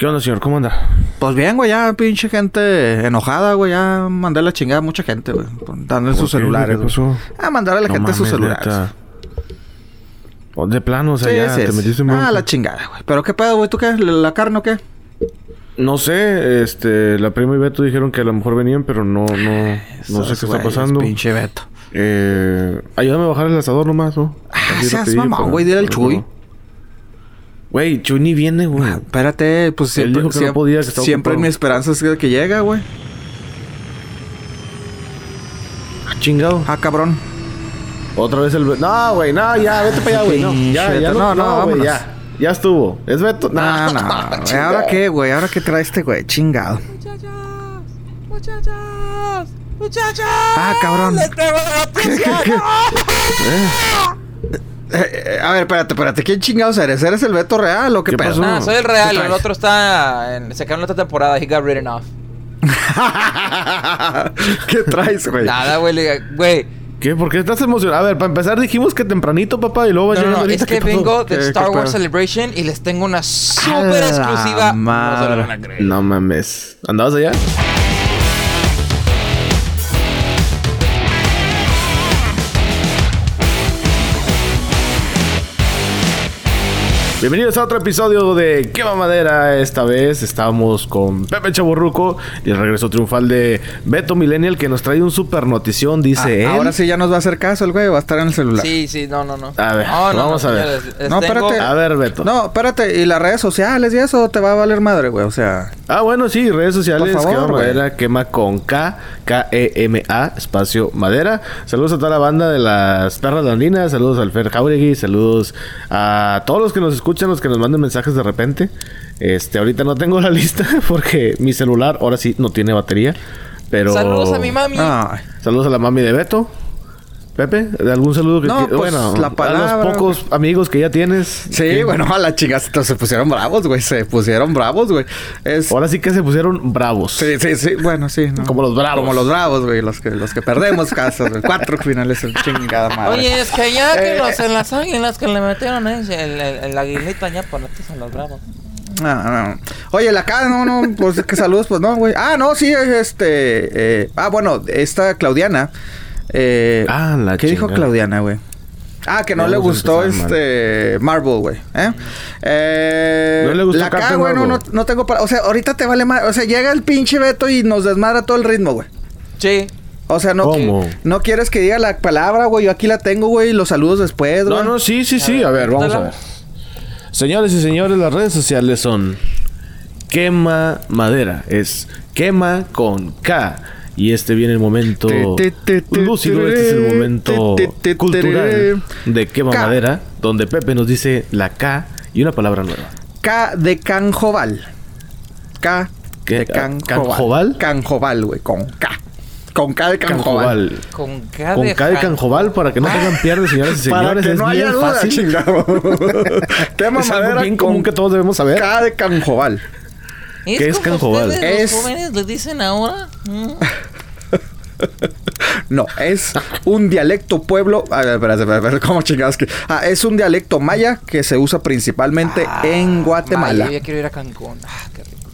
¿Qué onda, señor? ¿Cómo anda? Pues bien, güey, ya pinche gente enojada, güey. Ya mandé la chingada a mucha gente, güey. Dando en sus celulares, ¿Qué pasó? Ah, mandar a la No gente sus mames, celulares. neta. O de plano, o sea, Sí, ya sí, te metiste en Ah, la chingada, güey. Pero qué pedo, güey. ¿Tú qué? ¿La la carne o qué? No sé, este... La prima y Beto dijeron que a lo mejor venían, pero no... No, no sé qué está pasando. Pinche Beto. Eh... Ayúdame a bajar el asador nomás, ¿no? Ah, Así seas rapidillo mamón, para- güey, dile al Chuy. Güey, Chuy ni viene, güey. Espérate, pues Él siempre, dijo que no siempre, podía, que estaba siempre mi esperanza es que que llega, güey. Ah, chingado. Ah, cabrón. Otra vez el... No, güey, no, ya, vete para allá, güey. No, ya, ya no, No, no, no, güey, ya. Ya estuvo. ¿Es Beto? No, no, no. ¿Ahora qué, güey? ¿Ahora qué trae este güey? Chingado. Muchachos, muchachos, muchachos. Ah, cabrón. Les tengo una noticia. Eh, eh, a ver, espérate, espérate. ¿Quién chingados eres? ¿Eres el Beto real o qué, ¿Qué pedo? pasó? Ah, soy el ¿Qué real. El otro está en. Se quedó en otra temporada. He got written off. ¿Qué traes, güey? Nada, güey. Güey. ¿Qué? ¿Por qué estás emocionado? A ver, para empezar dijimos que tempranito, papá, y luego va No, no, ahorita. es que vengo ¿Qué- de Star Wars? Celebration y les tengo una súper exclusiva. No se madre. lo van a creer. No mames. ¿Andabas allá? Bienvenidos a otro episodio de Quema Madera. Esta vez estamos con Pepe Chaborruco y el regreso triunfal de Beto Millennial que nos trae un super notición, dice él. Ah, ahora sí ya nos va a hacer caso el güey, va a estar en el celular. Sí, sí, no, no, no. A ver, no, no, vamos no, a ver. señores, les No, tengo- espérate. A ver, Beto. No, espérate, ¿y las redes sociales y eso te va a valer madre, güey? O sea, Ah, bueno, sí, redes sociales, Por favor, Quema güey. Madera, quema con K, K-E-M-A, espacio Madera. Saludos a toda la banda de las perras landinas, saludos al Fer Jauregui, saludos a todos los que nos escuchan, los que nos mandan mensajes de repente. Este, ahorita no tengo la lista porque mi celular ahora sí no tiene batería, pero... Saludos a mi mami. Saludos a la mami de Beto. Pepe, ¿de algún saludo que No, pues, bueno, la a palabra, los pocos amigos que ya tienes? Sí, ¿qué? bueno, a la chingada se pusieron bravos, güey. Se pusieron bravos, güey. Es... Ahora sí que se pusieron bravos. Sí, sí, sí. Bueno, sí. ¿no? Como los bravos. Como los bravos, güey. Los que, los que perdemos casas, güey. Cuatro finales en chingada madre. Oye, es que ya que Eh, los en las águilas que le metieron eh, el, el, el aguilita ya por aquí son los bravos. No, no. Oye, la cara, no, no, pues que saludos, pues no, güey. Ah, no, sí, este. eh, ah, bueno, esta Claudiana. Eh, Ah, la ¿Qué dijo. Claudiana, güey? Ah, que no Ya le gustó este Marvel, güey. ¿eh? Eh, ¿No le gustó la K, Captain güey, no, no, tengo para. O sea, ahorita te vale más. O sea, llega el pinche Beto y nos desmadra todo el ritmo, güey. Sí. O sea, no, ¿Cómo? no quieres que diga la palabra, güey. Yo aquí la tengo, güey. y Los saludos después, güey. No, no, sí, sí, sí. A ver, vamos a ver. Señores y señores, las redes sociales son Quema Madera. Es Quema con K. Y este viene el momento Te, te, te, lúcido. Este es el momento te, te, te, cultural de Quema K. Madera. Donde Pepe nos dice la K y una palabra nueva. K de Canjoval. K ¿Qué? de Canjoval. ¿Canjoval? Canjoval, güey, con K. Con K de Canjoval. Canjoval. Con K Con de K de Jan- Canjoval para que no tengan piernas, señores y Para señores. que es no bien haya duda, fácil. Es algo mamadera bien con común que todos debemos saber. K de ¿Qué es ustedes, Es- los jóvenes le dicen ahora. Mm. No, es un dialecto pueblo. A ver, espera, espera, espera, ¿cómo chingados que? Ah, es un dialecto maya que se usa principalmente en Guatemala. Yo ya quiero ir a Cancún. Ah, qué rico.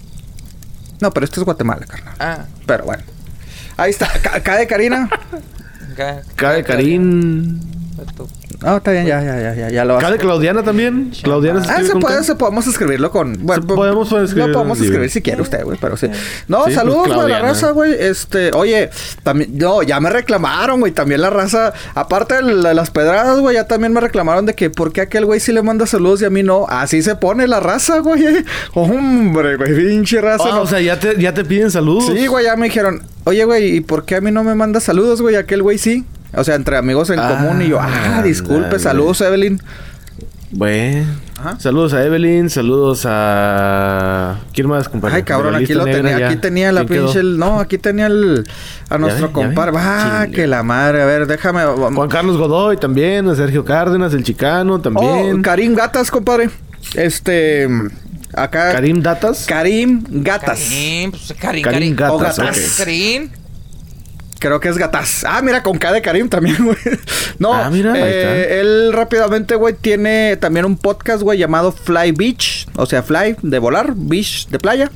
No, pero esto es Guatemala, carnal. Ah, Pero bueno. Ahí está. De Karina. K, K Karim. No, está bien, ya, ya, ya, ya, ya lo de Claudiana también. Claudiana se Ah, se puede, se podemos escribirlo con. Bueno, Se- podemos escribirlo Lo podemos escribir si quiere usted, güey, pero sí. No, Sí, pues, saludos, güey, a la raza, güey. Este, oye, también, no, ya me reclamaron, güey. También la raza, aparte de la- las pedradas, güey, ya también me reclamaron de que por qué aquel güey sí le manda saludos y a mí no. Así se pone la raza, güey. Hombre, güey, pinche raza. Ah, no. o sea, ya te, ya te piden saludos. Sí, güey, ya me dijeron, oye, güey, ¿y por qué a mí no me manda saludos, güey? Aquel güey sí. O sea, entre amigos en Ah, común y yo, ah, disculpe, saludos, Evelyn. Bueno. Ajá. Saludos a Evelyn, saludos a... ¿Quién más, compadre? Ay, cabrón, aquí lo tenía, ya. aquí tenía la pinche... el- no, aquí tenía el... A nuestro compadre. Ah, que la madre. A ver, déjame... Juan Carlos Godoy también, a Sergio Cárdenas, el chicano también. Oh, Karim Gatas, compadre. Este... Acá... Karim Datas. Karim Gatas. Karim, pues Karim, Karim Karim. Gatas, O Gatas. ok. Karim. Creo que es Gataz. Ah, mira, con K de Karim también, güey. No, Ah, mira, eh, él rápidamente, güey, tiene también un podcast, güey, llamado Fly Beach. O sea, Fly de volar, Beach de playa.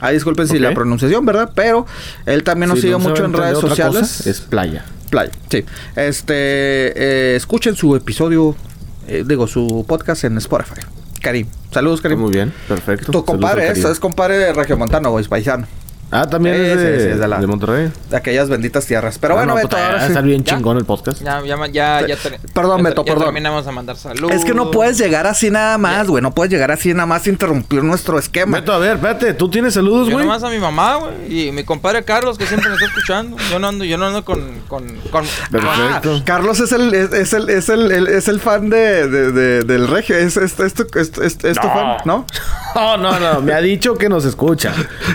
Ah, disculpen si la pronunciación, ¿verdad? Pero él también nos Si sigue no mucho en redes cosa, sociales. es playa. Playa, sí. Este, eh, escuchen su episodio, eh, digo, su podcast en Spotify. Karim. Saludos, Karim. Muy bien, perfecto. Tu compadre, es, es compadre de Regiomontano, güey, es paisano. Ah, también Sí, es de, sí, es de la- de Monterrey. De aquellas benditas tierras. Pero Ah, bueno, no, Beto, puta, ahora a sí. bien ¿Ya? chingón el podcast. Ya, ya, ya, ya, Perdón, ya, Beto, ya perdón. terminamos a mandar saludos. Es que no puedes llegar así nada más, güey. No puedes llegar así nada más e interrumpir nuestro esquema. Beto, a ver, espérate, ¿tú tienes saludos, Yo güey? nomás a mi mamá, güey, y mi compadre Carlos, que siempre me está escuchando. Yo no ando, yo no ando con... con, con Ah, Perfecto. Carlos es el, es, es el, es el, el- es el fan de, de- de- del regio. Es, es, es tu, es, es- es tu fan, ¿no? No, no, no, me ha dicho que nos escucha.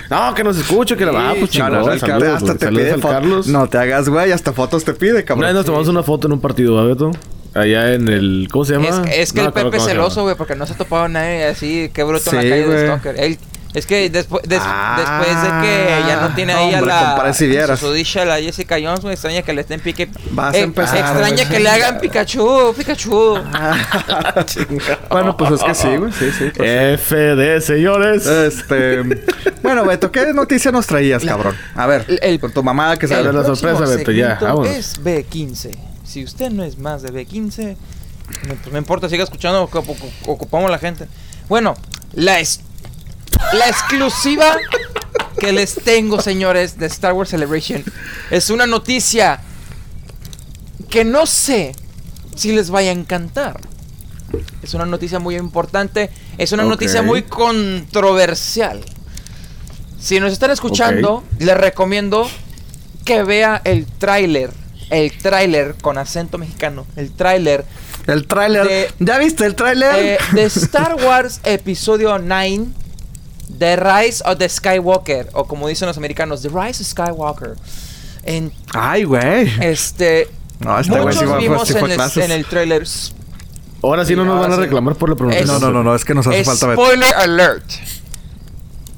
No, que nos escucha, que la va, pues No, no, chingón. el saludos, Carlos hasta te pide. Carlos. No te hagas, güey. Hasta fotos te pide, Una vez cabrón. nos tomamos una foto en un partido, ¿verdad, Beto? Allá en el... ¿Cómo se llama? Es, es que No el Pepe se celoso, güey, porque no se ha topado nadie así, qué bruto en Sí, la calle güey. de Stalker. Él, es que después, des- Ah, después de que ya no tiene ahí a la compadre, si vieras. su dicha, la Jessica Jones, güey, extraña que le estén pique. Vas a Eh, empezar, Extraña que le hagan Pikachu, Pikachu. bueno, pues es que sí, güey. Sí, sí. pues sí. FD, señores. Este. bueno, Beto, ¿qué noticia nos traías, cabrón? A ver, El- el- con tu mamá que A ver, sabe. la sorpresa, Beto, ya, vámonos. Es B15. Si usted no es más de B15, no, pues no importa, siga escuchando, ocu- ocu- ocupamos la gente. Bueno, la, es- la exclusiva que les tengo, señores, de Star Wars Celebration es una noticia que no sé si les vaya a encantar. Es una noticia muy importante, es una noticia muy controversial. Si nos están escuchando, les recomiendo que vea el tráiler, el tráiler con acento mexicano, el tráiler El tráiler. De- ¿Ya viste el tráiler? eh, de Star Wars Episodio 9, The Rise of the Skywalker, o como dicen los americanos, The Rise of Skywalker. En Ay, güey. este, No, este güey muchos sí fue- vimos en el, en el tráiler. Ahora sí no nos van a reclamar por la pronunciación. No, no, no, no, es que nos hace falta ver. Spoiler alert.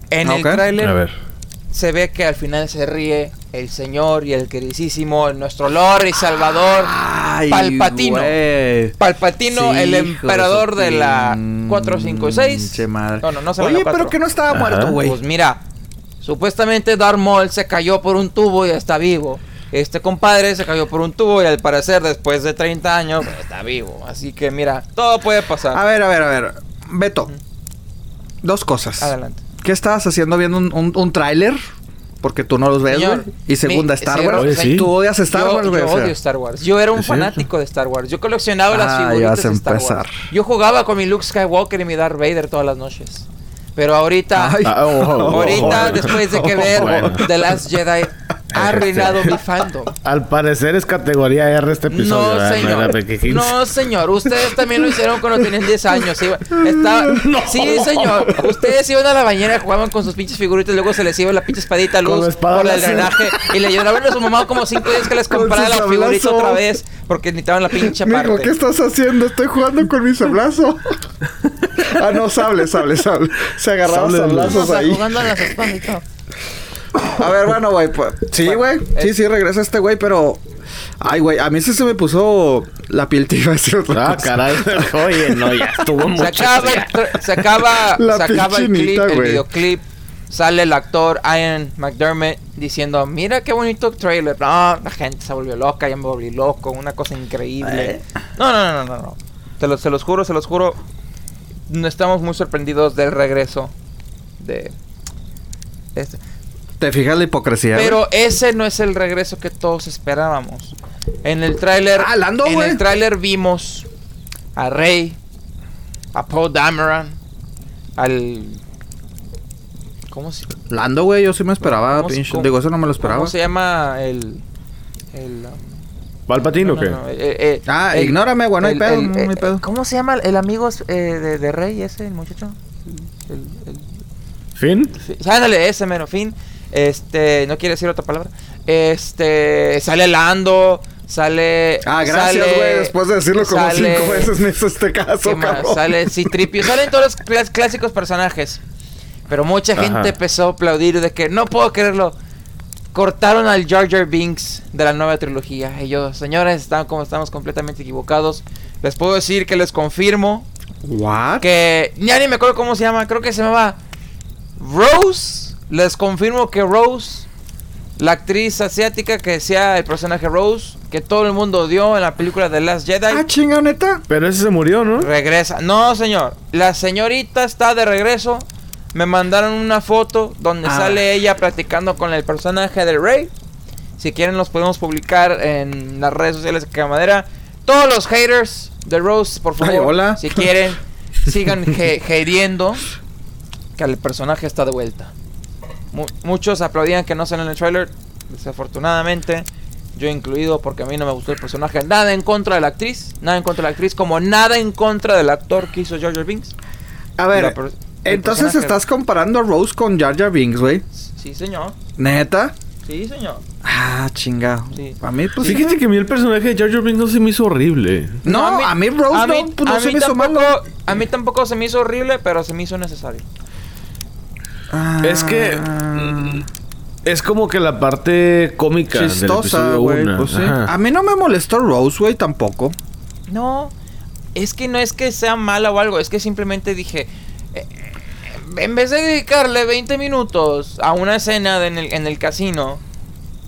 En Ok. el tráiler A ver. se ve que al final se ríe el señor y el queridísimo, nuestro Lord y Salvador Ay, Palpatino. Palpatino, Sí, el de emperador de la pinche 4, 5 y 6. madre. No, no, no se Oye, pero que no estaba Ajá. muerto, güey. Pues mira, supuestamente Darth Maul se cayó por un tubo y está vivo. Este compadre se cayó por un tubo y al parecer después de 30 años pues, está vivo. Así que mira, todo puede pasar. A ver, a ver, a ver. Beto. Dos cosas. Adelante. ¿Qué estabas haciendo viendo un, un, un tráiler? Porque tú no los ves, güey. Y segunda, mi- Star Wars. Oye, sí. Tú odias Star yo, Wars, güey. yo odio Star Wars. Yo era un fanático de Star Wars. Yo coleccionaba las Ah, figuritas de Star empezar. Wars. Yo jugaba con mi Luke Skywalker y mi Darth Vader todas las noches. Pero ahorita, Ay. Ah, oh, oh, oh, ahorita oh. después de que ver Bueno. The Last Jedi ha arruinado mi fandom. Al parecer es categoría R este episodio. No, señor. No, señor. Ustedes también lo hicieron cuando tenían 10 años. Iba- estaba- Sí, señor. Ustedes iban a la bañera, jugaban con sus pinches figuritas, luego se les iba la pinche espadita luz por el drenaje y le lloraban a su mamá como 5 días que les comprara la figurita otra vez porque necesitaban la pinche Mijo, parte. ¿qué estás haciendo? Estoy jugando con mi sablazo. ah, no, sable, sable, sable. Se agarraban sablazos ahí. jugando a las espaditas. A ver, bueno, güey. Pues, sí, Bueno, güey. Sí, eh. sí, regresa este güey, pero. Ay, güey, a mí sí se me puso la piel tibia. otra Ah, cosa. caray. Oye, no, ya estuvo Se mucho. acaba, el, tra- se acaba, La se acaba el clip, el videoclip. Sale el actor Ian McDermott diciendo, mira qué bonito trailer. No, la gente se volvió loca, ya me volví loco, una cosa increíble. Eh. No, no, no, no, no. Se los, se los juro, se los juro. No estamos muy sorprendidos del regreso de este. ¿Te fijas la hipocresía? güey? Pero ese no es el regreso que todos esperábamos. En el tráiler, Ah, Lando, en güey. el tráiler vimos a Rey, a Paul Dameron, al ¿Cómo se, Lando, güey, yo sí me esperaba. ¿Cómo se- pinche- cómo- Digo, eso no me lo esperaba. ¿Cómo se llama el el um, ¿Palpatino o no, qué? no, no, eh, eh, Ah, el- ignórame, güey, no hay el- pedo, el- no hay eh, pedo. ¿Cómo se llama el amigo eh, de, de Rey ese, el muchacho? El- el- ¿Fin? Sí, ándale, ese mero fin. Este, no quiere decir otra palabra. Este, sale Lando, sale. Ah, gracias, sale- güey. Después de decirlo como sale- cinco veces me hizo este ¿qué caso, más? cabrón. Sale Citripio, salen todos los clás- clásicos personajes. Pero mucha Ajá. gente empezó a aplaudir de que no puedo creerlo. cortaron al Jar Jar Binks de la nueva trilogía. Y yo, señores, están como estamos completamente equivocados. Les puedo decir que les confirmo ¿What? que ya ni me acuerdo cómo se llama, creo que se llamaba Rose. Les confirmo que Rose, la actriz asiática que sea el personaje Rose, que todo el mundo odió en la película The Last Jedi, Ah, chinga, neta. Pero ese se murió, ¿no? regresa. No, señor, la señorita está de regreso. Me mandaron una foto donde Ah. sale ella platicando con el personaje de Rey. Si quieren los podemos publicar en las redes sociales de Camadera. Todos los haters de Rose, por favor, Ay, hola. si quieren, sigan he- hateando que el personaje está de vuelta. Mu- muchos aplaudían que no salen en el trailer. Desafortunadamente, yo incluido porque a mí no me gustó el personaje. Nada en contra de la actriz, nada en contra de la actriz, como nada en contra del actor que hizo Jar Binks. A ver, entonces personaje- estás comparando a Rose con Jar Jar Binks, güey. Sí, señor. ¿Neta? Sí, señor. Ah, chinga. Sí. A mí, pues... Fíjate que a mí el personaje de Jar Jar Binks no se me hizo horrible. No, a mí, Rose a mí- no, pues, no a se mí me hizo tampoco, malo. A mí tampoco se me hizo horrible, pero se me hizo necesario. Ah, Es que- Es como que la parte cómica Chistosa, güey. Pues sí. A mí no me molestó Rose, güey, tampoco. No, es que no es que sea mala o algo, es que simplemente dije, eh, eh, en vez de dedicarle 20 minutos a una escena de en, el, en el casino,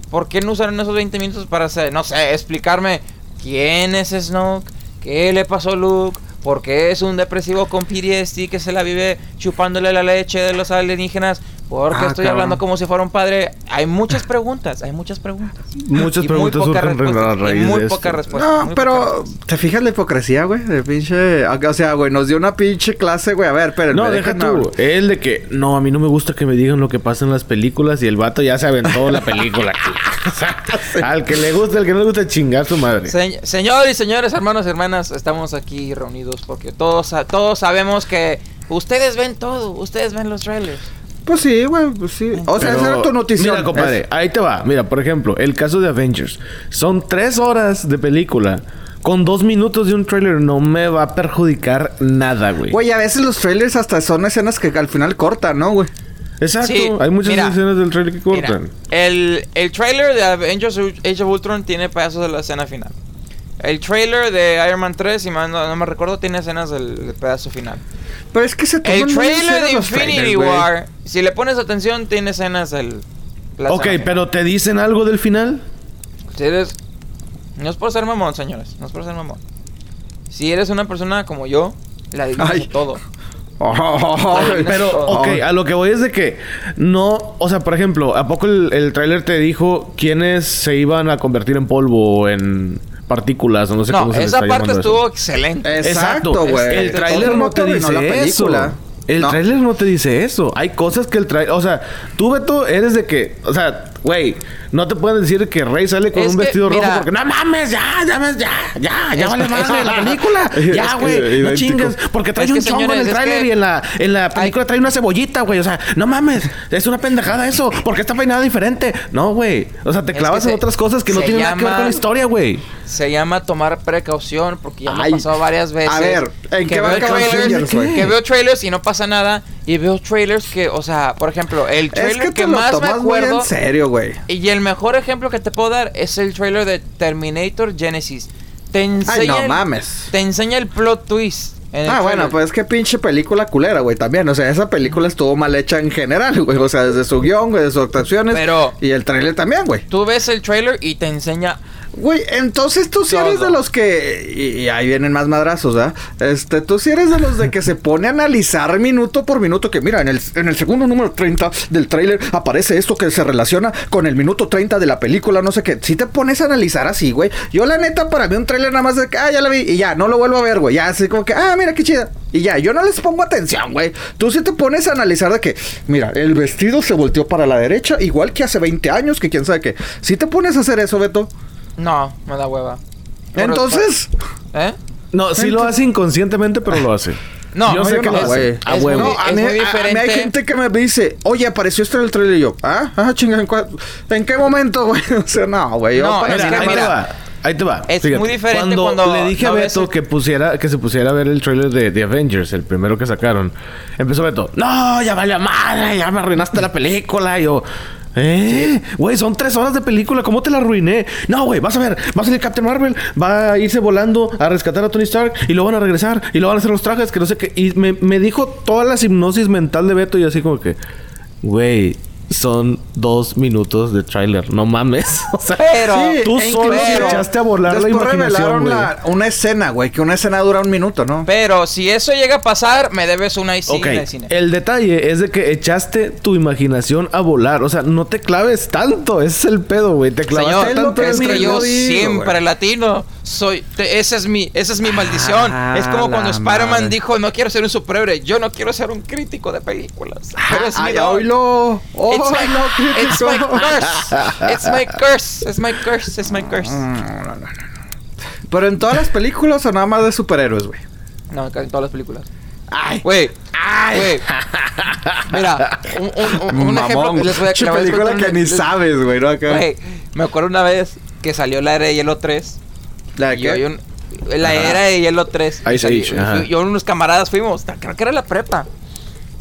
¿por qué no usaron esos 20 minutos para hacer, no sé, explicarme quién es Snoke, qué le pasó a Luke, por qué es un depresivo con PTSD que se la vive chupándole la leche de los alienígenas? Porque Ah, estoy cabrón. hablando como si fuera un padre. Hay muchas preguntas, hay muchas preguntas. Muchas Y muy preguntas pocas surgen a y muy de pocas respuestas. No, muy pero. ¿te fijas la hipocresía, güey? De pinche... O sea, güey, nos dio una pinche clase, güey. A ver, espérenme. No, deja tú. hablar. El de que, no, a mí no me gusta que me digan lo que pasa en las películas y el vato ya se aventó la película. Al que le gusta, al que no le gusta chingar su madre. Se- señores y señores, hermanos y hermanas, estamos aquí reunidos porque todos, todos sabemos que ustedes ven todo, ustedes ven los trailers. Pues sí, güey, pues sí. O sea, Pero, esa era tu noticia. Mira, compadre, ahí te va. Mira, por ejemplo, el caso de Avengers. Son tres horas de película. Con dos minutos de un trailer no me va a perjudicar nada, güey. Güey, a veces los trailers hasta son escenas que al final cortan, ¿no, güey? Exacto. Sí, Hay muchas mira. escenas del trailer que Mira, cortan. el, el trailer de Avengers Age of Ultron tiene pedazos de la escena final. El trailer de Iron Man 3, si mal no, no me recuerdo, tiene escenas del, del pedazo final. Pero es que se toman El trailer de Infinity. War, si le pones atención, tiene escenas del... Ok, escena final. pero ¿te dicen algo del final? Si eres... No es por ser mamón, señores. No es por ser mamón. Si eres una persona como yo, la adivinas todo. Oh, Pero, ok, a lo que voy es de que no, o sea, por ejemplo, ¿a poco el, el tráiler te dijo quiénes se iban a convertir en polvo o en partículas o no sé No, cómo se esa parte estuvo eso? excelente. Exacto, güey. El tráiler no te dice la película. eso. El No. tráiler no te dice eso. Hay cosas que el tráiler, o sea, tú Beto eres de que, o sea, güey, no te pueden decir que Rey sale con Es un que, vestido rojo porque no mames, ya, ya, ya, ya, ya vale es- madre la película. Ya, güey, no chingues, porque trae Es un chongo en el tráiler y en la en la película trae una cebollita, güey, o sea, no mames, es una pendejada eso, porque está peinada diferente. No, güey. O sea, te clavas que en se- otras cosas que no tienen nada que ver con la historia, güey. Se llama tomar precaución porque ya me ha pasado varias veces. A ver, ¿en que qué va a acabar trailers, que veo trailers y no pasa nada. Y veo trailers que, o sea, por ejemplo, el Es trailer que que, lo más me acuerdo. en serio, güey. Y el mejor ejemplo que te puedo dar es el trailer de Terminator Genesis. Te enseña, Ay, no el- mames. te enseña el plot twist. en Ah, bueno, pues es que pinche película culera, güey, también. O sea, esa película estuvo mal hecha en general, güey. O sea, desde su guion, güey, de sus actuaciones. Pero- Y el trailer también, güey. Tú ves el trailer y te enseña. Güey, entonces tú sí eres de los que... Y, y ahí vienen más madrazos, ¿ah? Este, tú sí eres de los de que se pone a analizar minuto por minuto. Que mira, en el, en el segundo número 30 del tráiler aparece esto que se relaciona con el minuto 30 de la película, no sé qué. Si te pones a analizar así, güey. Yo la neta, para mí un tráiler nada más de que, ah, ya la vi. Y ya, no lo vuelvo a ver, güey. Ya, así como que, ah, mira qué chida. Y ya, yo no les pongo atención, güey. Tú sí te pones a analizar de que, mira, el vestido se volteó para la derecha, igual que hace 20 años, que quién sabe qué. Si te pones a hacer eso, Beto. No, me da hueva. Entonces... ¿Eh? No, sí lo hace inconscientemente, pero lo hace. No, yo no, sé yo que no, lo hace. A Es huevo. No, a mí, a- mí hay gente que me dice, oye, apareció esto en el trailer y yo, ah, ah, chinga, ¿en, cua- ¿en qué momento, güey? O sea, no, güey. No, nada ahí te mira, va. Ahí te va. es muy diferente cuando, cuando le dije a no Beto que pusiera, que se pusiera a ver el trailer de The Avengers, el primero que sacaron. Empezó Beto, no, ya vale madre, ya me arruinaste la película. Y yo, ¿Eh? Güey, son tres horas de película. ¿Cómo te la arruiné? No, güey, vas a ver. Va a salir Captain Marvel. Va a irse volando a rescatar a Tony Stark. Y lo van a regresar. Y lo van a hacer los trajes. Que no sé qué. Y me, dijo toda la hipnosis mental de Beto. Y así como que... Güey, son dos minutos de tráiler. No mames. O sea, Pero- tú e solo echaste a volar la imaginación, güey. una escena, güey. Que una escena dura un minuto, ¿no? Pero si eso llega a pasar, me debes una y Ok, de cine. el detalle es de que echaste tu imaginación a volar. O sea, no te claves tanto. Ese es el pedo, güey. Te clavaste Señor, tanto es que yo siempre latino soy. te- esa es mi, esa es mi maldición. Ah, es como cuando Spider-Man dijo, no quiero ser un superhéroe, yo no quiero ser un crítico de películas. Pero es mi Ay, oílo. Oh, It's my, no, it's my curse. It's my curse. It's my curse. It's my curse. Pero en todas las películas o nada más de superhéroes, güey. No, en todas las películas. Ay. Güey. Güey. Mira, un, un- un- un ejemplo. Mamón. Les voy a Che película que ni sabes, güey, ¿no? Acá. Güey, me acuerdo una vez que salió la era de Hielo 3. ¿La de yo qué? la era de Hielo 3. Ice Y salí- Age, ajá. y yo y unos camaradas fuimos, creo que era la prepa.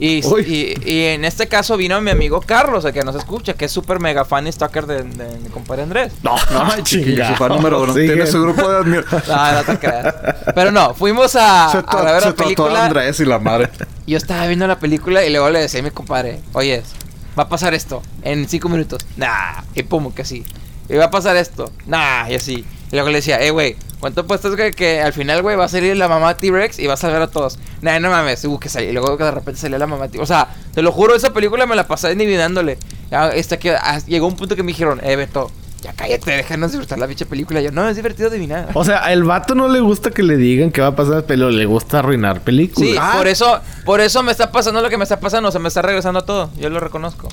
Y, y, y en este caso vino mi amigo Carlos, el que nos escucha, que es súper mega fan y stalker de, de mi compadre Andrés. No, No, chiquillo, su fan número uno. Sigue. Tiene su grupo de admiración. No, no te creas. Pero no, fuimos a, Se a ver se la película. Andrés y la madre. Yo estaba viendo la película y luego le decía a mi compadre, oye, va a pasar esto en cinco minutos. Nah, y pum, que sí. Y va a pasar esto. Nah, y así. Y luego le decía, eh, güey, ¿cuánto apuestas que, que al final, güey, va a salir la mamá T-Rex y va a salvar a todos? Nah, no mames, uh, que salió. Y luego que de repente salió la mamá T-Rex. O sea, te lo juro, esa película me la pasé adivinándole. Ya, Hasta que ah, llegó un punto que me dijeron, eh, Beto, ya cállate, déjanos disfrutar la bicha película. Yo, no, es divertido adivinar. O sea, el vato no le gusta que le digan qué va a pasar, pero le gusta arruinar películas. Sí, Ah. por eso, por eso me está pasando lo que me está pasando, se me está regresando todo. Yo lo reconozco.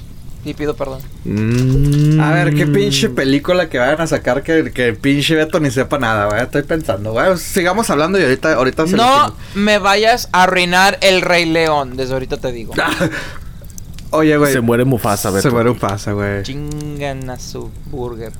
Y pido perdón. Mm. A ver, qué pinche película que vayan a sacar que, que pinche Beto ni sepa nada, güey. Estoy pensando, güey. Sigamos hablando y ahorita, ahorita se No me vayas a arruinar el Rey León, desde ahorita te digo. Oye, güey. Se muere Mufasa, Beto. Se muere un pasa, güey. Chingan a su burger.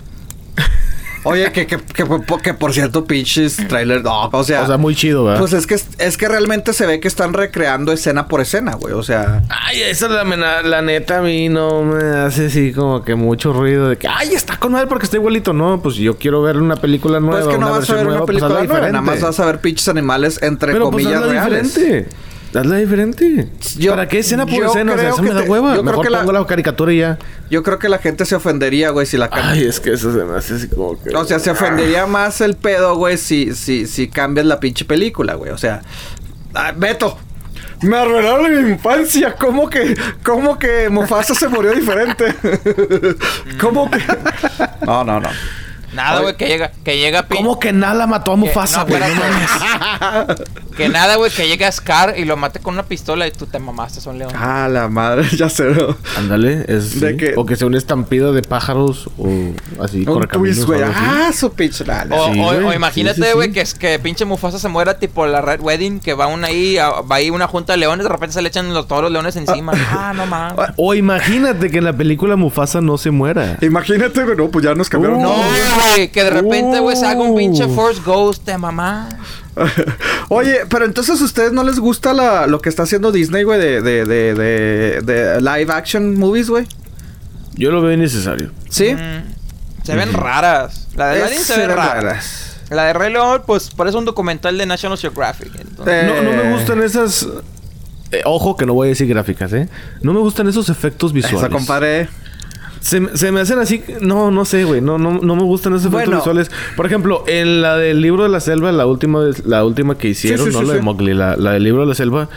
Oye, que, que, que, que por cierto, pinches trailer. No, o sea. O sea, muy chido, ¿verdad? pues es que, es que realmente se ve que están recreando escena por escena, güey. O sea. Ay, esa la, la neta a mí no me hace así como que mucho ruido de que, ay, está con madre porque está igualito. No, pues yo quiero ver una película nueva, Pues que no una vas a ver una nueva, pues película hazla nueva, nada más vas a ver pinches animales entre Pero pues comillas hazla reales. diferente. Hazla diferente. Yo- ¿Para qué escena por escena? O sea, creo eso que me da hueva. yo creo Mejor que la- pongo la caricatura y ya. Yo creo que la gente se ofendería, güey, si la can- Ay, es que eso se me hace así como que... O sea, se ofendería más el pedo, güey, si, si, si cambias la pinche película, güey. O sea, ah, Beto, me arruinaron mi infancia. ¿Cómo que, cómo que Mufasa se murió diferente? ¿Cómo que? No, no, no. Nada, güey, que llega, que llega pin- ¿Cómo que Nala mató a Mufasa, no, güey? No, espérate. mames. Que nada, güey, que llega Scar y lo mate con una pistola y tú te mamaste, son león. Ah, la madre, ya sé. ¿no? Ándale, es... De sí. que- O que sea una estampida de pájaros o así, Un correcaminos twist, o güey. algo así. Ah, su pinche. dale. O, Sí, o- güey. o Sí, imagínate, sí, güey, sí. que, es, que pinche Mufasa se muera tipo la Red Wedding, que va una ahí, a- va ahí una junta de leones, de repente se le echan los, todos los leones encima. Ah, no mames. O imagínate que en la película Mufasa no se muera. Imagínate, güey, no, pues ya nos cambiaron. Uh. No, güey, que de repente, güey, se haga un pinche. Force Ghost de mamá. Oye, pero entonces a ustedes no les gusta la, lo que está haciendo Disney, güey, de, de, de, de, de live action movies, güey. Yo lo veo innecesario. ¿Sí? Mm, se ven raras. La de Aladdin se ve ven rara. raras. La de Rey León, pues parece un documental de National Geographic. entonces- Eh, No, no me gustan esas... eh, ojo que no voy a decir gráficas, ¿eh? No me gustan esos efectos visuales. Esa, compadre. Se, me- se me hacen así... No, no sé, güey. No, no, no me gustan esos efectos Bueno. visuales. Por ejemplo, en la del libro de la selva, la última, la última que hicieron, sí, no sí, la sí. de Mowgli, la, la del libro de la selva...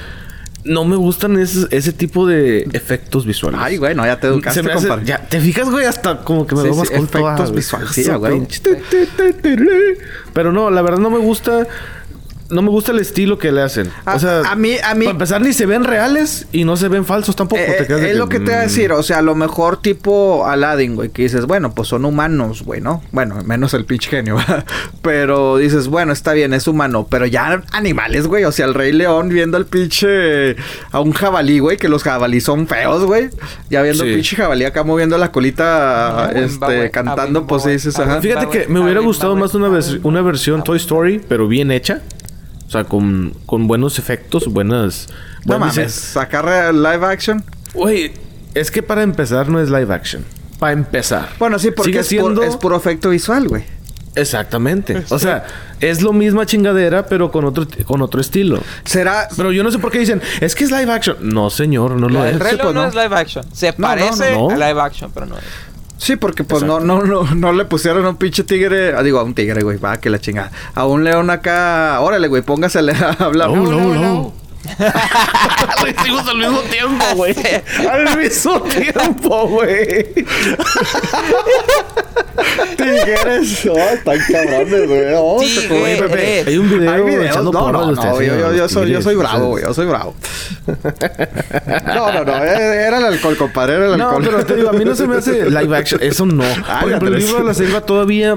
No me gustan ese, ese tipo de efectos visuales. Ay, güey, no, ya te educaste, Se me hace- compadre. ya, ¿Te fijas, güey? Hasta como que me Sí, veo sí, más culto. efectos ah, visuales, su sí, güey. te- te- te- le. Pero no, la verdad no me gusta... No me gusta el estilo que le hacen. A- o sea, a mí- a mí- Para empezar, ni se ven reales y no se ven falsos tampoco. Eh, te quedas de es lo que te voy a mm, decir, o sea, a lo mejor tipo Aladdin, güey, que dices, bueno, pues son humanos, güey, ¿no? Bueno, menos el pinche genio, ¿verdad? pero dices, bueno, está bien, es humano, pero ya animales, güey, o sea, el rey león viendo al pinche a un jabalí, güey, que los jabalí son feos, güey, ya viendo Sí. el pinche jabalí acá moviendo la colita, Ah, este, cantando, pues dices, ajá. Fíjate que me hubiera gustado más una, vers- una versión Toy Story, pero bien hecha. O sea, con, con buenos efectos, buenas... No buen mames, sacar eh, live action. Güey, es que para empezar no es live action. Para empezar. Bueno, sí, porque Sigue es, siendo- por- es puro efecto visual, güey. Exactamente. O sea, es lo misma chingadera, pero con otro, con otro estilo. Será... Pero yo no sé por qué dicen, es que es live action. No, señor, no lo el es. León pues, no no. es live action. Se No, no, parece no, no. a live action, pero no es. Sí, porque pues no, no, no, no le pusieron a un pinche tigre, ah, digo, a un tigre, güey, va, que la chingada. A un león acá, órale, güey, póngasele a hablar. No, No, no, no, no. no. Lo hicimos al mismo tiempo, güey. Al mismo tiempo, güey. Tigres, oh, están cabrones, güey. Oh, fue, Pepe. Hay un video Hay videos, echando no, porras no, de no, ustedes, yo, yo, yo soy, yo soy bravo, güey, yo soy bravo. No, no, no, eh, era el alcohol, compadre, era el No, alcohol. pero te digo, a mí no se me hace live action. Eso no. Ay, Por ejemplo, el libro de la selva todavía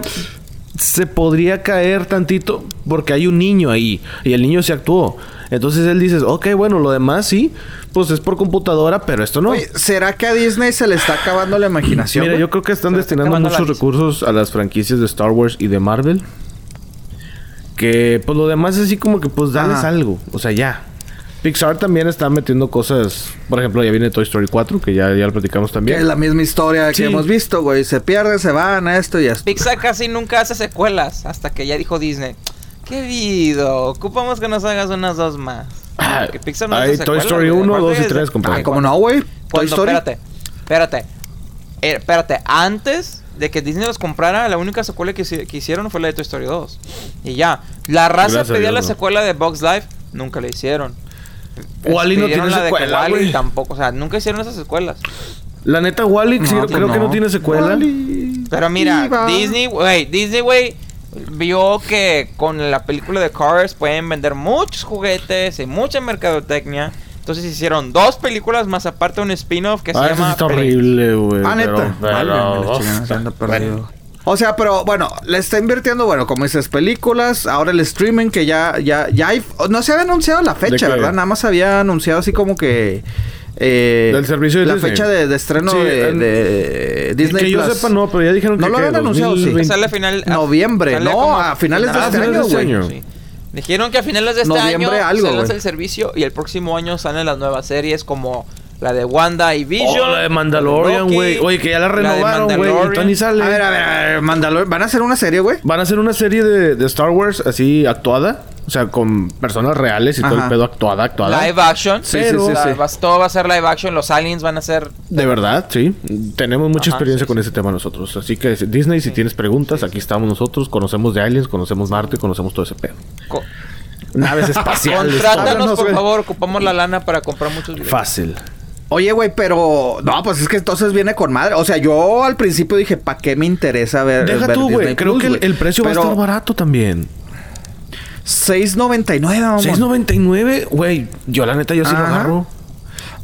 se podría caer tantito porque hay un niño ahí y el niño se actuó. Entonces él dice, ok, bueno, lo demás sí, pues es por computadora, pero esto no. Oye, ¿será que a Disney se le está acabando la imaginación? Mira, yo creo que están está destinando muchos recursos a las franquicias de Star Wars y de Marvel. Que pues lo demás es así como que pues darles Ajá. algo. O sea, ya. Pixar también está metiendo cosas. Por ejemplo, ya viene Toy Story 4, que ya, ya lo platicamos Que también. es la misma historia Sí. que hemos visto, güey. Se pierden, se van, esto y esto. Pixar casi nunca hace secuelas hasta que ya dijo Disney. ¿Qué vido? Ocupamos que nos hagas unas dos más. Ah, Que Pixar no hay Toy Story güey. 1, Aparte 2 y es- 3, compadre. Ay, ¿cómo no, güey? Toy Story. espérate, espérate. Eh, espérate, antes de que Disney los comprara, la única secuela que, que hicieron fue la de Toy Story 2. Y ya. La raza Gracias pedía Dios, la no. secuela de Bugs Life, nunca la hicieron. Wall-E no tiene la de secuela, Wall-E güey. tampoco, o sea, nunca hicieron esas secuelas. La neta, Wally No, creo, pues creo que no. no tiene secuela. Wall-E. Pero mira, Viva. Disney, güey, Disney, güey, vio que con la película de Cars pueden vender muchos juguetes y mucha mercadotecnia. Entonces hicieron dos películas más aparte un spin-off que se Ah, eso sí llama está horrible, güey. Ah, pero- neta. pero- se anda perdido. O sea, pero bueno, le está invirtiendo, bueno, como dices, películas, ahora el streaming que ya, ya, ya hay, no se había anunciado la fecha? ¿verdad? Nada más había anunciado así como que eh, Del servicio de la Disney. fecha de, de estreno Sí, de, de Disney que yo Plus. sepa, no, pero ya dijeron que. No lo habían anunciado, sí. 2020. Sale a final. a- Noviembre, sale no, a finales de este finales año, güey. sí. Dijeron que a finales de este Noviembre año algo, se lanza güey. el servicio y el próximo año salen las nuevas series como la de Wanda y Vision. Oh, la de Mandalorian, güey. Oye, que ya la renovaron, güey. Y Mandalorian. Tony sale. A ver, a ver, a ver, Mandalor- ¿van a hacer una serie, güey? Van a hacer una serie de, de Star Wars así actuada. O sea, con personas reales y todo el pedo actuada, actuada. Live action. Sí, Pero- sí, todo va a ser live action. Los aliens van a ser. De verdad, sí. Tenemos mucha Ajá, experiencia sí, con ese tema nosotros. Así que Disney, si tienes preguntas, aquí estamos nosotros. Conocemos de aliens, conocemos Marte, conocemos todo ese pedo. co- Naves espaciales. Contrátanos, por favor. Ocupamos la lana para comprar muchos videos. Fácil. Oye, güey, pero no, pues es que entonces viene con madre. O sea, yo al principio dije, ¿para qué me interesa ver? Deja ver tú, güey. Creo Plus, que el, el precio va a Pero estar barato también. 6.99, mamón. 6.99, güey. Yo la neta yo sí lo agarro.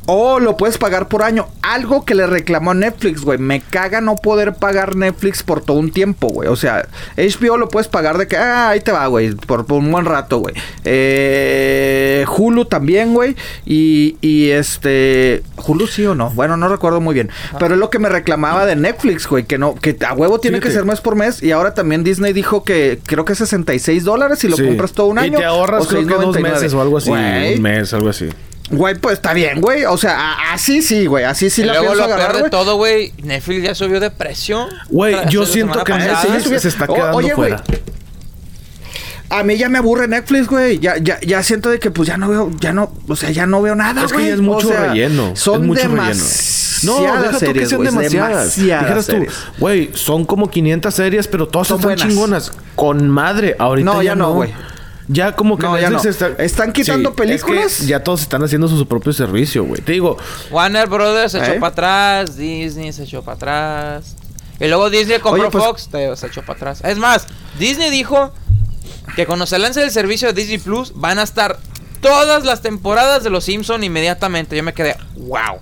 O lo puedes pagar por año. Algo que le reclamó Netflix, güey. Me caga no poder pagar Netflix por todo un tiempo, güey. O sea, HBO lo puedes pagar de que, ah, ahí te va, güey. Por, por un buen rato, güey. Eh, Hulu también, güey. Y, y este. Hulu sí o no. Bueno, no recuerdo muy bien. Pero es lo que me reclamaba de Netflix, güey. Que no, que a huevo tiene que ser mes por mes. Y ahora también Disney dijo que creo que 66 dólares si lo Sí. compras todo un año. Y te ahorras o creo que dos 6.99. meses o algo así. Un mes, algo así. Güey, pues está bien, güey. O sea, así sí, güey. Así sí y la luego pienso lo peor agarrar, de güey. todo, güey. Netflix ya subió de precio. Güey, yo siento que. Netflix se está O- quedando oye, güey. fuera. A mí ya me aburre Netflix, güey. Ya, ya, ya siento de que pues ya no veo, ya no, o sea, ya no veo nada, Es que güey. ya es mucho O sea, relleno. Son es mucho demasiadas relleno. No, deja tú que series, sean güey, demasiadas. demasiadas Dijeras tú, series. güey, son como 500 series, pero todas Son están buenas. chingonas. Con madre, ahorita No, ya, ya no, güey. Ya como que No, ya no. ¿Están quitando películas? que ya todos están haciendo su, su propio servicio, güey. Te digo, Warner Brothers se ¿Eh? echó para atrás, Disney se echó para atrás. Y luego Disney compró Oye, pues- Fox, te- se echó para atrás. Es más, Disney dijo que cuando se lance el servicio de Disney Plus van a estar todas las temporadas de Los Simpson inmediatamente. Yo me quedé, wow.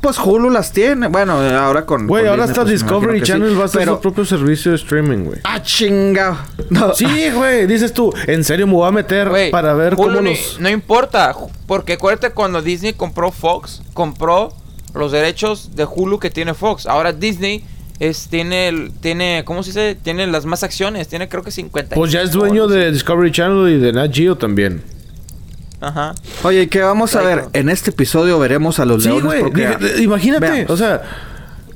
Pues Hulu las tiene. Bueno, ahora con. güey, ahora Disney, hasta pues, Discovery que sí. Channel va a hacer Pero, su propio servicio de streaming, güey. Ah, chinga. No. Sí, güey, dices tú, en serio me voy a meter para ver Hulu cómo ni- los... No importa, porque acuérdate cuando Disney compró Fox, compró los derechos de Hulu que tiene Fox. Ahora Disney es tiene tiene ¿cómo se dice? Tiene las más acciones, tiene creo que 50. Pues ya es dueño de Discovery Channel y de Nat Geo también. Ajá. Oye, ¿qué vamos a ver? En este episodio veremos a los Sí, leones güey. Imagínate, o sea,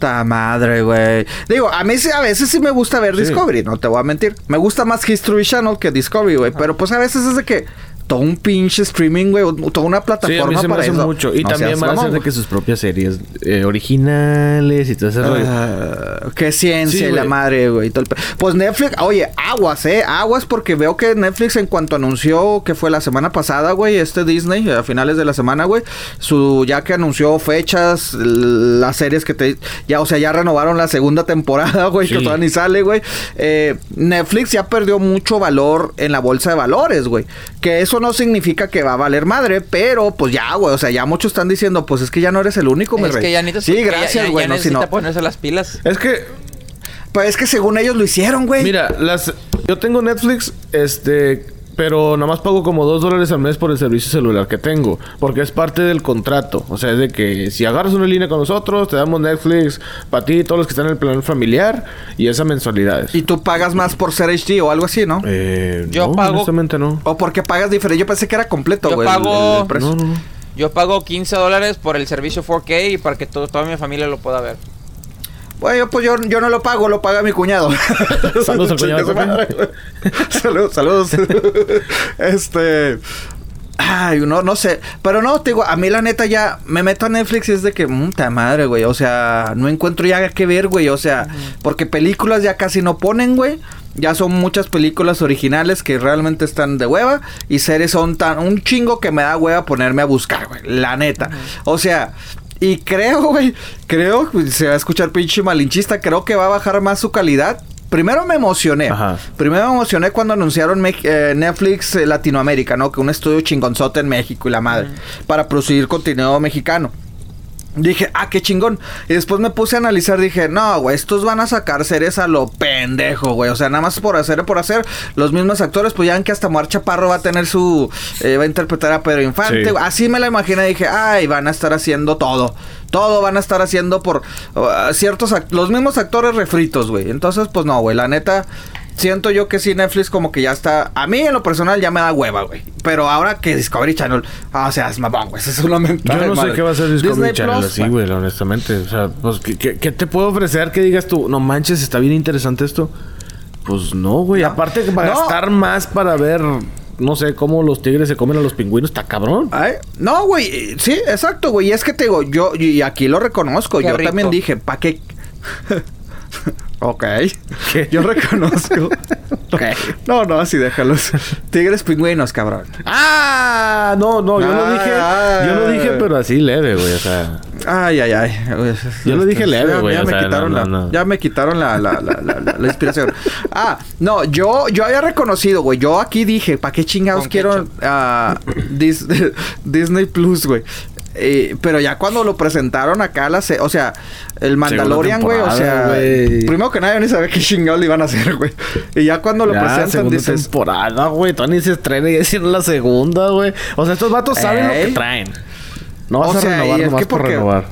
Ta madre, güey. Digo, a mí sí, a veces sí me gusta ver Sí. Discovery, no te voy a mentir. Me gusta más History Channel que Discovery, güey. Pero pues a veces es de que todo un pinche streaming, güey, toda una Sí, a plataforma mí se me para hace eso. mucho. Y No también van a hacer que sus propias series eh, originales y todo ese rollo. Ah, qué ciencia Sí, y la madre, güey. Pues Netflix, oye, aguas, eh, aguas, porque veo que Netflix, en cuanto anunció que fue la semana pasada, güey, este Disney, a finales de la semana, güey, su, ya que anunció fechas, las series que te, ya, o sea, ya renovaron la segunda temporada, güey, que todavía ni sale, güey. Eh, Netflix ya perdió mucho valor en la bolsa de valores, güey. Que eso no significa que va a valer madre, pero pues ya, güey, o sea, ya muchos están diciendo, pues es que ya no eres el único, mi Es rey. que ya necesitas... Sí, gracias, güey, no, si necesita no. ponerse las pilas. Es que, Pues es que según ellos lo hicieron, güey. mira, las yo tengo Netflix, este, pero nada más pago como dos dólares al mes por el servicio celular que tengo. Porque es parte del contrato. O sea, es de que si agarras una línea con nosotros, te damos Netflix para ti y todos los que están en el plan familiar y esa mensualidad. Y tú pagas más por ser HD o algo así, ¿no? Eh, Yo no, pago- honestamente no. O porque pagas diferente. Yo pensé que era completo, Yo güey. el- pago- el- el precio. No, no, no. Yo pago 15 dólares por el servicio 4K y para que todo, toda mi familia lo pueda ver. Bueno, pues yo, yo no lo pago, lo paga mi cuñado. Saludos al cuñado saludos, saludos. este. Ay, no, no sé. Pero no, te digo, a mí la neta ya me meto a Netflix y es de que, puta madre, güey. O sea, no encuentro ya qué ver, güey. O sea, porque películas ya casi no ponen, güey. Ya son muchas películas originales que realmente están de hueva. Y series son tan un chingo que me da hueva ponerme a buscar, güey. La neta. O sea, y creo, güey, creo, se va a escuchar pinche malinchista, creo que va a bajar más su calidad. Primero me emocioné. Ajá. Primero me emocioné cuando anunciaron Me- eh, Netflix eh, Latinoamérica, ¿no? Que un estudio chingonzote en México y la madre. Para producir contenido mexicano. Dije, ah, qué chingón. Y después me puse a analizar, dije, no, güey, estos van a sacar series a lo pendejo, güey. O sea, nada más por hacer, por hacer. Los mismos actores, pues ya ven que hasta Mar Chaparro va a tener su. eh, va a interpretar a Pedro Infante. Sí. Así me la imaginé. Dije, ay, van a estar haciendo todo. Todo van a estar haciendo por uh, ciertos. Los mismos actores refritos, güey. Entonces, pues no, güey. La neta. Siento yo que sí, Netflix como que ya está... A mí en lo personal ya me da hueva, güey. Pero ahora que Discovery Channel... ah, o sea, es mamón, güey. Eso es una mentada Yo no sé qué va a hacer Discovery Disney Channel Plus, así, bueno. güey, honestamente. O sea, pues, ¿qué, qué, qué te puedo ofrecer que digas tú? No manches, está bien interesante esto. Pues no, güey. No. Aparte que para No. gastar más para ver, no sé, cómo los tigres se comen a los pingüinos, está cabrón. Ay, No, güey, sí, exacto, güey. Y es que te digo, yo, y aquí lo reconozco, Qué yo rico. también dije, ¿pa' qué? ok. ¿Qué? Yo reconozco. Ok. No, no, así déjalos. Tigres pingüinos, cabrón. Ah, no, no, yo lo Ah, dije, ah, yo lo dije, pero así leve, güey, o sea. Ay, ay, ay. Yo lo dije leve, Ya- güey, Ya, quitaron no, la, no, no. ya me quitaron la, la, la, la, la- la inspiración. Ah, no, yo, yo había reconocido, güey. Yo aquí dije, ¿para qué chingados quiero Dis- Disney Plus, güey? Eh, pero ya cuando lo presentaron acá, la se- o sea, el Mandalorian, güey, o sea, güey. primero que nada, yo ni sabía qué chingados le iban a hacer, güey. Y ya cuando lo Ya, presentan, segunda dices, temporada, güey. Ni se estrena y hicieron la segunda, güey. O sea, estos vatos saben lo que traen. No vas O a sea, y renovar es nomás que por renovar.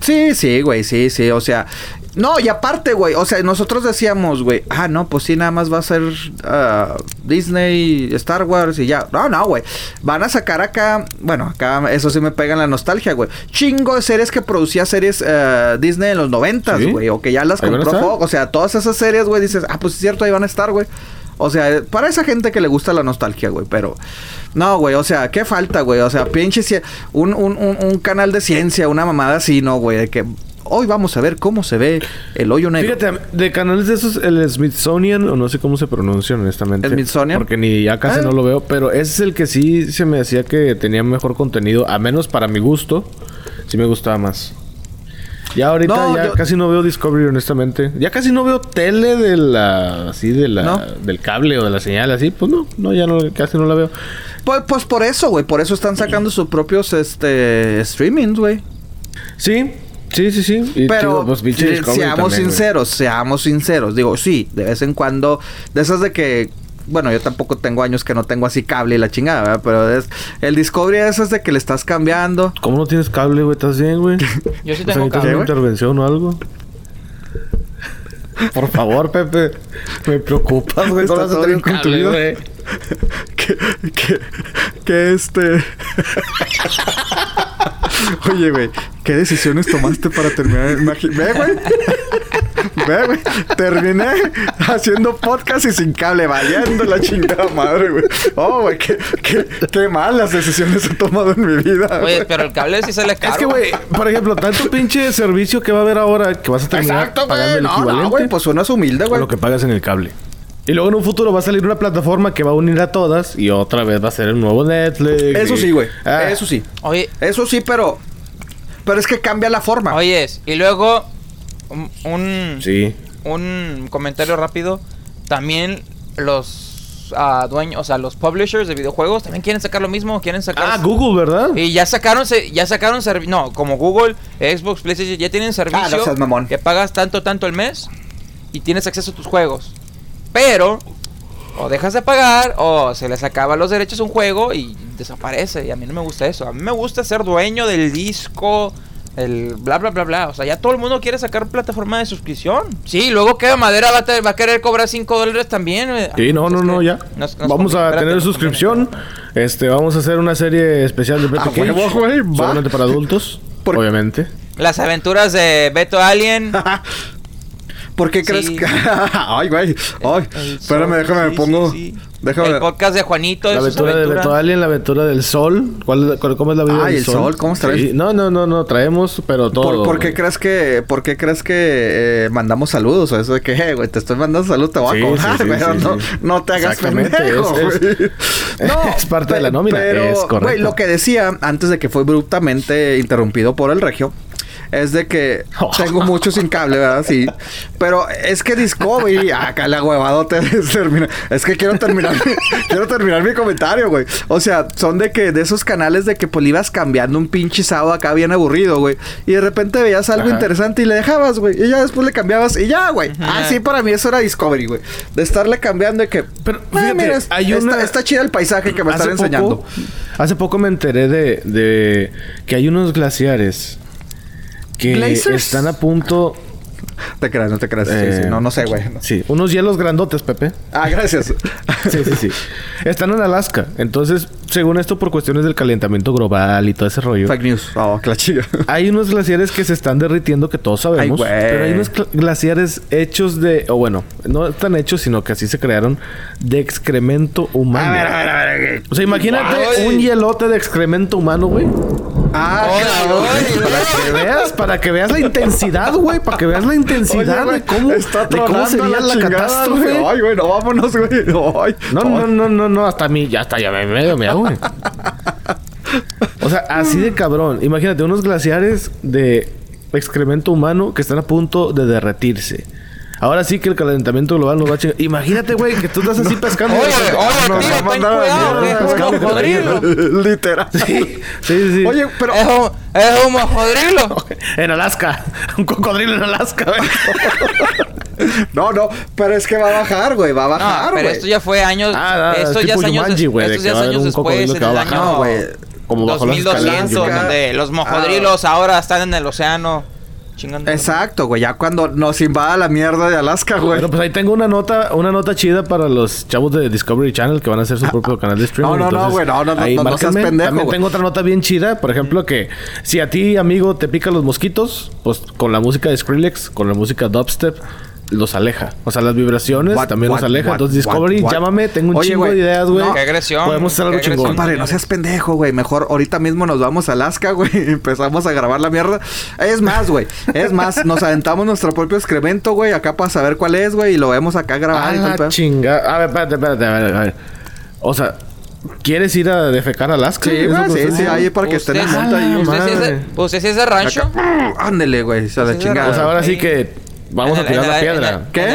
Sí, sí, güey, sí, sí, o sea, no, y aparte, güey, o sea, nosotros decíamos, güey, ah, no, pues sí, nada más va a ser ah, Disney, Star Wars y ya. No, no, güey, van a sacar acá, bueno, acá eso sí me pega en la nostalgia, güey. Chingo de series que producía series eh, Disney en los noventas, ¿Sí? güey, o que ya las compró. Fox, o sea, todas esas series, güey, dices, ah, pues es cierto, ahí van a estar, güey. O sea, para esa gente que le gusta la nostalgia, güey, pero... No, güey, o sea, ¿qué falta, güey? O sea, pinche... Un, un, un, un canal de ciencia, una mamada así, ¿no, güey? De que hoy vamos a ver cómo se ve el hoyo negro. Fíjate, de canales de esos, el Smithsonian, o no sé cómo se pronuncia honestamente. ¿Smithsonian? Porque ni ya casi Ah. no lo veo, pero ese es el que sí se me hacía que tenía mejor contenido, a menos para mi gusto, sí me gustaba más. Ya ahorita No, ya yo- casi no veo Discovery, honestamente. Ya casi no veo tele de la... Así de la... ¿No? Del cable o de la señal, así. Pues no, no, ya no, casi no la veo. Pues, pues por eso, güey, por eso están sacando sus propios, este, streamings, güey. Sí, sí, sí, sí. Y Pero digo, pues, pinche seamos también, güey. sinceros, seamos sinceros. Digo, sí, de vez en cuando, de esas de que, bueno, yo tampoco tengo años que no tengo así cable y la chingada, ¿verdad? Pero es, el Discovery de esas de que le estás cambiando. ¿Cómo no tienes cable, güey? ¿Estás bien, güey? Yo sí O sea, tengo ¿necesitas cable. una intervención o algo? Por favor, Pepe. Me preocupas, güey. ¿Cómo vas a todo tener bien con tu vida. güey? que, que, que este. Oye, güey, ¿qué decisiones tomaste para terminar? Ve, güey. Ve, güey. Terminé haciendo podcast y sin cable, valiendo la chingada madre, güey. Oh, güey, qué, qué, qué malas decisiones he tomado en mi vida. Oye, güey. pero el cable sí sale caro. Es que, güey, por ejemplo, tanto pinche servicio que va a haber ahora que vas a terminar Exacto, pagando güey. el No, equivalente no, güey, pues uno es humilde, güey. lo que pagas en el cable. Y luego en un futuro va a salir una plataforma que va a unir a todas y otra vez va a ser el nuevo Netflix. Eso y- sí, güey. Ah. Eso sí. Oye, Eso sí, pero. Pero es que cambia la forma. oyes, y luego un, un, Sí. un comentario rápido. También los ah, dueños, o sea, los publishers de videojuegos también quieren sacar lo mismo, quieren sacar Ah, Google, ¿verdad? Y ya sacaron, se- ya sacaron no, como Google, Xbox, PlayStation, ya tienen servicio Ah, no seas mamón. que pagas tanto, tanto el mes y tienes acceso a tus juegos. Pero, o dejas de pagar, o se les acaba los derechos a un juego y desaparece. Y a mí no me gusta eso. A mí me gusta ser dueño del disco, el bla, bla, bla, bla. O sea, ya todo el mundo quiere sacar plataforma de suscripción. Sí, luego que Madera va a, te- va a querer cobrar 5 dólares también. eh. Sí, no, no, no, ya. nos- nos vamos conviene, a tener suscripción. Este, vamos a hacer una serie especial de Beto Ah, va. solamente para adultos, obviamente. Las aventuras de Beto Alien. ¿Por qué crees Sí. que.? Ay, güey. Ay, El espérame, sol, déjame, me pongo. sí, sí. Déjame. El podcast de Juanito. La sus aventura de. Beto Alien, la aventura del sol. ¿Cuál, cuál- cómo es la vida Ay, del el sol, ¿cómo? Sí, No, no, no, no, traemos, pero todo. ¿Por, por qué crees que, por qué crees que eh, mandamos saludos? O eso de que, eh, güey, te estoy mandando saludos, te voy Sí, a cobrar, sí, sí, pero sí, no, sí. no te hagas pendejo, es- es- güey. es parte de la nómina, Pero, es correcto. güey, lo que decía antes de que fue brutamente interrumpido por el regio es de que tengo mucho sin cable, ¿verdad? Sí. Pero es que Discovery, acá la huevado te termina. Es que quiero terminar, mi- quiero terminar mi comentario, güey. O sea, son de que de esos canales de que pues ibas cambiando un pinche sábado acá bien aburrido, güey. Y de repente veías algo Ajá. interesante y le dejabas, güey. Y ya después le cambiabas y ya, güey. Así para mí eso era Discovery, güey. De estarle cambiando de que. Pero, "Ah, fíjate, mira, hay está, una- está chida el paisaje que me están enseñando. Hace poco me enteré de, de que hay unos glaciares que están a punto. Te creas, no te creas. Sí, eh, sí. No, no sé, güey. Sí, unos hielos grandotes, Pepe. Ah, gracias. Sí, sí, sí. Están en Alaska. Entonces, según esto, por cuestiones del calentamiento global y todo ese rollo, Fake news. Oh, que la chica. hay unos glaciares que se están derritiendo que todos sabemos. Ay, pero hay unos glaciares hechos de. O bueno, no están hechos, sino que así se crearon de excremento humano. A ver, a ver, a ver. O sea, imagínate un hielote de excremento humano, güey. Ah, claro. Para que veas, para que veas la intensidad, güey. Para que veas la intensidad Oye, de cómo, está de cómo sería la, chingada, catástrofe. Ay, güey, no, vámonos, güey. No, no, no, no, no, hasta a mí, ya está, ya me medio me hago, O sea, así de cabrón. Imagínate, unos glaciares de excremento humano que están a punto de derretirse. Ahora sí que el calentamiento global nos va a chingar. Imagínate, güey, que tú estás así pescando. Oye, No, oye, no, tío, ten cuidado, que. Literal. Sí, sí, sí. Oye, pero. Es un, es un mojodrilo. En Alaska. Un cocodrilo en Alaska, güey. No, no, pero es que va a bajar, güey. Va a bajar, No, güey. pero esto ya fue años. Ah, ah, esto ya es años, que ya años un después, cocodrilo en que va el a bajar, año. Como bajo las escaleras, 2200, güey. donde los mojodrilos ahora están en el océano chingando. Exacto, güey. Ya cuando nos invada la mierda de Alaska, güey. Bueno, pues ahí tengo una nota, una nota chida para los chavos de Discovery Channel que van a hacer su propio canal de streaming. No, no, no, güey, no, no, no, ahí no, no seas márquenme. pendejo, También güey. tengo otra nota bien chida, por ejemplo, que si a ti, amigo, te pican los mosquitos, pues con la música de Skrillex, con la música dubstep, los aleja. O sea, las vibraciones What, también what, los aleja. what, Entonces, Discovery, what, what? llámame, tengo un Oye, chingo de ideas, güey. no. Qué agresión. Podemos hacer algo chingón. Compadre, no seas pendejo, güey. Mejor ahorita mismo nos vamos a Alaska, güey. y Empezamos a grabar la mierda. Es más, güey. Es más, nos aventamos nuestro propio excremento, güey. Acá para saber cuál es, güey. Y lo vemos acá grabar y Ah, pedo. chinga. A ver, espérate, espérate, a ver, a ver. O sea, ¿quieres ir a defecar a Alaska? Sí, ¿Eso güey, sí, sí, ahí para que estén en monta ahí. usted, sí es de, madre. usted sí es de rancho. Ándele, güey. Se la chingada. O sea, ahora sí que vamos a tirar la piedra. ¿Qué?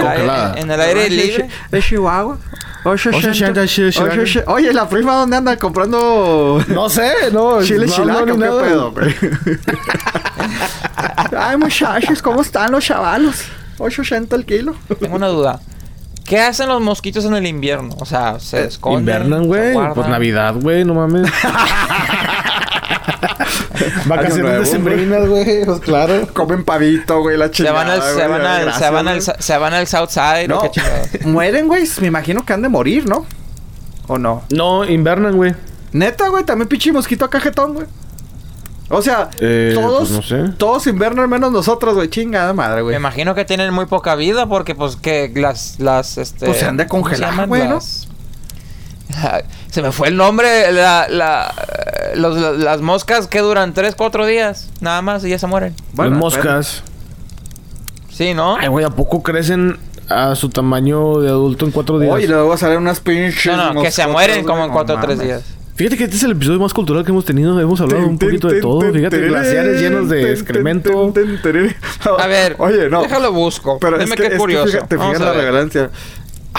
En el, aire, libre. De Chihuahua. 880. 880, sí, sí, Oye, la prima, ¿dónde anda comprando No sé, no. chile no, chilaco? no, ni ¿Qué pedo, güey? Ay, muchachos, ¿cómo están los chavalos? 880 el kilo. Tengo una duda. ¿Qué hacen los mosquitos en el invierno? O sea, se esconden. Invernan, güey. Pues Navidad, güey, no mames. Vacaciones decembrinas, güey. Pues claro. Comen pavito, güey, la Se chingada. van al, se güey, van al, gracias, se van al, güey. se van al Southside. No, mueren, güey. Me imagino que han de morir, ¿no? ¿O no? No, invernan, güey. Neta, güey, también pinche mosquito cajetón, güey. O sea, Eh, todos, pues no sé. todos invernan menos nosotros, güey. Chingada madre, Me güey. imagino que tienen muy poca vida porque pues que las las este Pues se han de ¿cómo se congelar, güey, ¿no? Las- Se me fue el nombre, la, la, eh, los- la- las moscas que duran 3, 4 días, nada más y ya se mueren. Bueno, Las moscas. Sí, ¿no? Ay, güey, ¿a poco crecen a su tamaño de adulto en cuatro días? Oye, luego salen unas pinches. No, no, que se mueren como en no 4 o 3 mames. días. Fíjate que este es el episodio más cultural que hemos tenido. Hemos hablado un poquito de todo. Fíjate, glaciares llenos de excremento. A ver, Oye, no. déjalo busco. Pero Dime es que, qué es que curioso. fíjate, fíjate a la relevancia.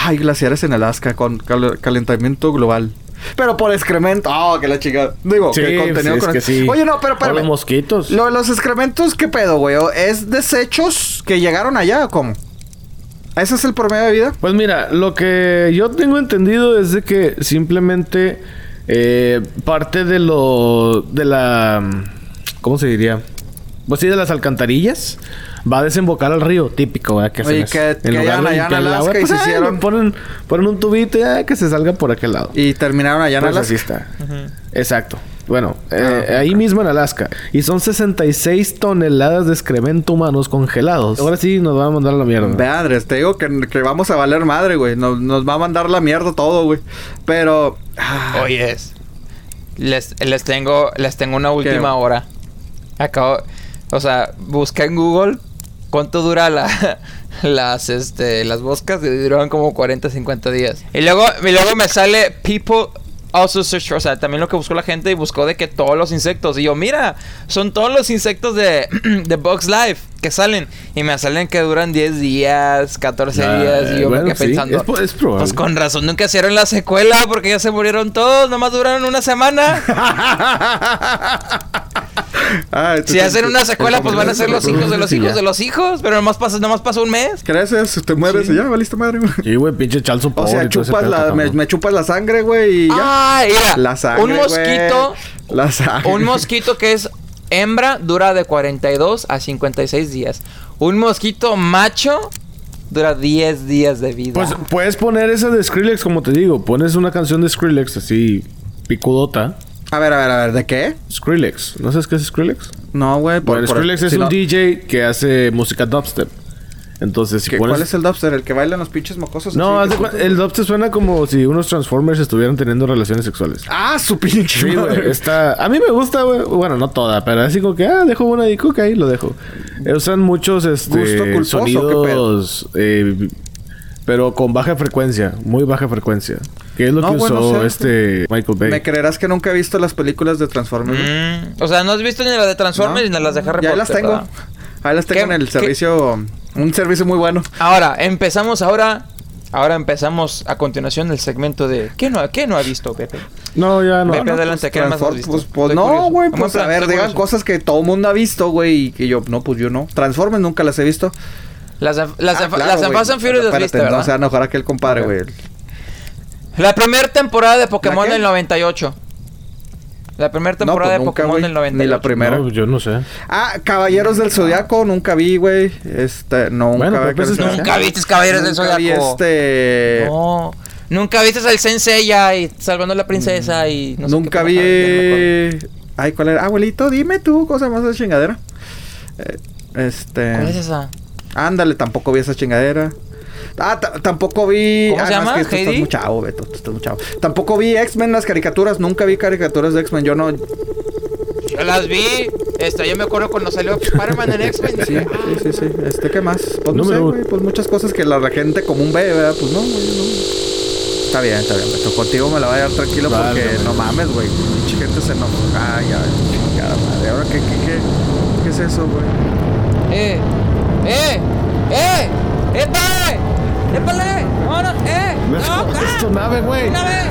Hay glaciares en Alaska con cal- calentamiento global. Pero por excremento. Oh, que la chica. Digo, Sí, que contenido sí, es con que sí. Oye, no, pero espérame. los mosquitos. Lo los excrementos, ¿qué pedo, güey? ¿O ¿Es desechos que llegaron allá o cómo? ¿Ese es el promedio de vida? Pues mira, lo que yo tengo entendido es de que simplemente eh, parte de lo... de la... ¿Cómo se diría? Pues sí, de las alcantarillas. Va a desembocar al río, típico, ¿verdad? Que Oye, eso. que- En que de allá en Alaska agua, y pues, se ay, hicieron- Ponen, ponen un tubito ya que se salga por aquel lado. Y terminaron allá en Pues Alaska. así está. Exacto. Bueno, Ah, eh, ahí mismo en Alaska. Y son 66 toneladas de excremento humanos congelados. Ahora sí nos van a mandar a la mierda. Ve, Andrés, te digo que, que vamos a valer madre, güey. Nos, nos va a mandar la mierda todo, güey. Pero. ah, Oyes. Les, les tengo les tengo una última hora. Acabo, o sea, busqué en Google cuánto dura la las este las moscas y duran como 40 50 días. Y luego y luego me sale people also search, o sea, también lo que buscó la gente y buscó de que todos los insectos y yo, mira, son todos los insectos de de Bugs Life que salen y me salen que duran 10 días, 14 Ah, días y yo bueno, me quedé sí, pensando, es es probable. pues con razón nunca hicieron la secuela porque ya se murieron todos, nomás duraron una semana. Tú Si hacen una secuela, te- pues van a ser los hijos de los Sí, hijos de los hijos, pero nomás pasa, nomás pasa un mes. Creces, te mueres y ya, valiste madre, güey. Sí, güey, pinche chalzo O sea, chupas la, me, me chupas la sangre, güey, y ya. Ah, mira, La sangre, un mosquito. La sangre. un mosquito que es hembra dura de 42 a 56 días. Un mosquito macho dura 10 días de vida. Pues puedes poner esa de Skrillex, como te digo. Pones una canción de Skrillex así, picudota. A ver, a ver, a ver, ¿de qué? Skrillex. ¿No sabes qué es Skrillex? No, güey. Bueno, por- Skrillex es si un no- DJ que hace música dubstep. Entonces, si ¿Qué- pones... ¿Cuál es el dubster? ¿El que bailan los pinches mocosos? No, así, de el dubstep suena como si unos Transformers estuvieran teniendo relaciones sexuales. Ah, su pinche. Sí, güey. Está... A mí me gusta, güey. Bueno, no toda, pero así como que, ah, dejo una de coca ahí, lo dejo. Eh, Usan muchos, este... ¿Gusto culposo o qué sonidos... eh, pero con baja frecuencia. Muy baja frecuencia. Que es lo No, que bueno, usó este Michael Bay. ¿Me creerás que nunca he visto las películas de Transformers? Mm, o sea, no has visto ni la de Transformers No. ni las de Harry Ya Potter. las tengo. ¿verdad? Ahí las tengo ¿Qué- en el qué- servicio. Un servicio muy bueno. Ahora, empezamos ahora. Ahora empezamos a continuación el segmento de ¿Qué no, qué no ha visto Pepe? No, ya no. Pepe, adelante, ¿qué más has visto? Pues, pues no, güey. Pues plan, a ver, digan curioso. cosas que todo el mundo ha visto, güey. Y que yo, no, pues yo no. Transformers nunca las he visto. Las de, las Ah, claro, las and Furious las viste, No ¿verdad? se va a enojar aquel compadre, güey. La primera temporada de Pokémon del 98. La primera No, temporada pues de nunca, Pokémon del 98. Ni la primera. No, yo no sé. Ah, Caballeros del Zodiaco, nunca vi, güey. Este, nunca Bueno, vi pero pues es- Caballeros del Nunca viste Caballeros del Nunca vi Zodiaco. este. No. Nunca viste al Sensei ya y salvando a la princesa y no sé nunca qué vi. pendejada, Ay, ¿cuál era? Abuelito, dime tú, cosa más de chingadera. Eh, este. ¿Cuál es esa? Ándale, tampoco vi esa chingadera. Ah, ta- tampoco vi. ¿Cómo ah, se no, es llama? que tú estás ¿Heidi? muy chavo, Beto. Tú estás muy chavo. Tampoco vi X-Men, las caricaturas. Nunca vi caricaturas de X-Men. Yo no. Yo las vi. Esta, yo me acuerdo cuando salió Spider-Man en X-Men. Sí, sí, sí, sí. Este, ¿qué más? Pues no, sé, güey. Pues muchas cosas que la gente común ve, ¿verdad? Pues no, güey, no. Está bien, está bien, Beto. Contigo me la voy a dar tranquilo Vale, porque vale. no mames, güey. Mucha gente se enoja. Ay, ya, chingada madre. Ahora, ¿qué, qué, qué, qué es eso, güey? ¡Eh! ¡Eh! ¡Eh! ¡Épale! ¡Épale! ¡Vámonos! ¡Eh! No, es tu nave, güey. ¡Una vez!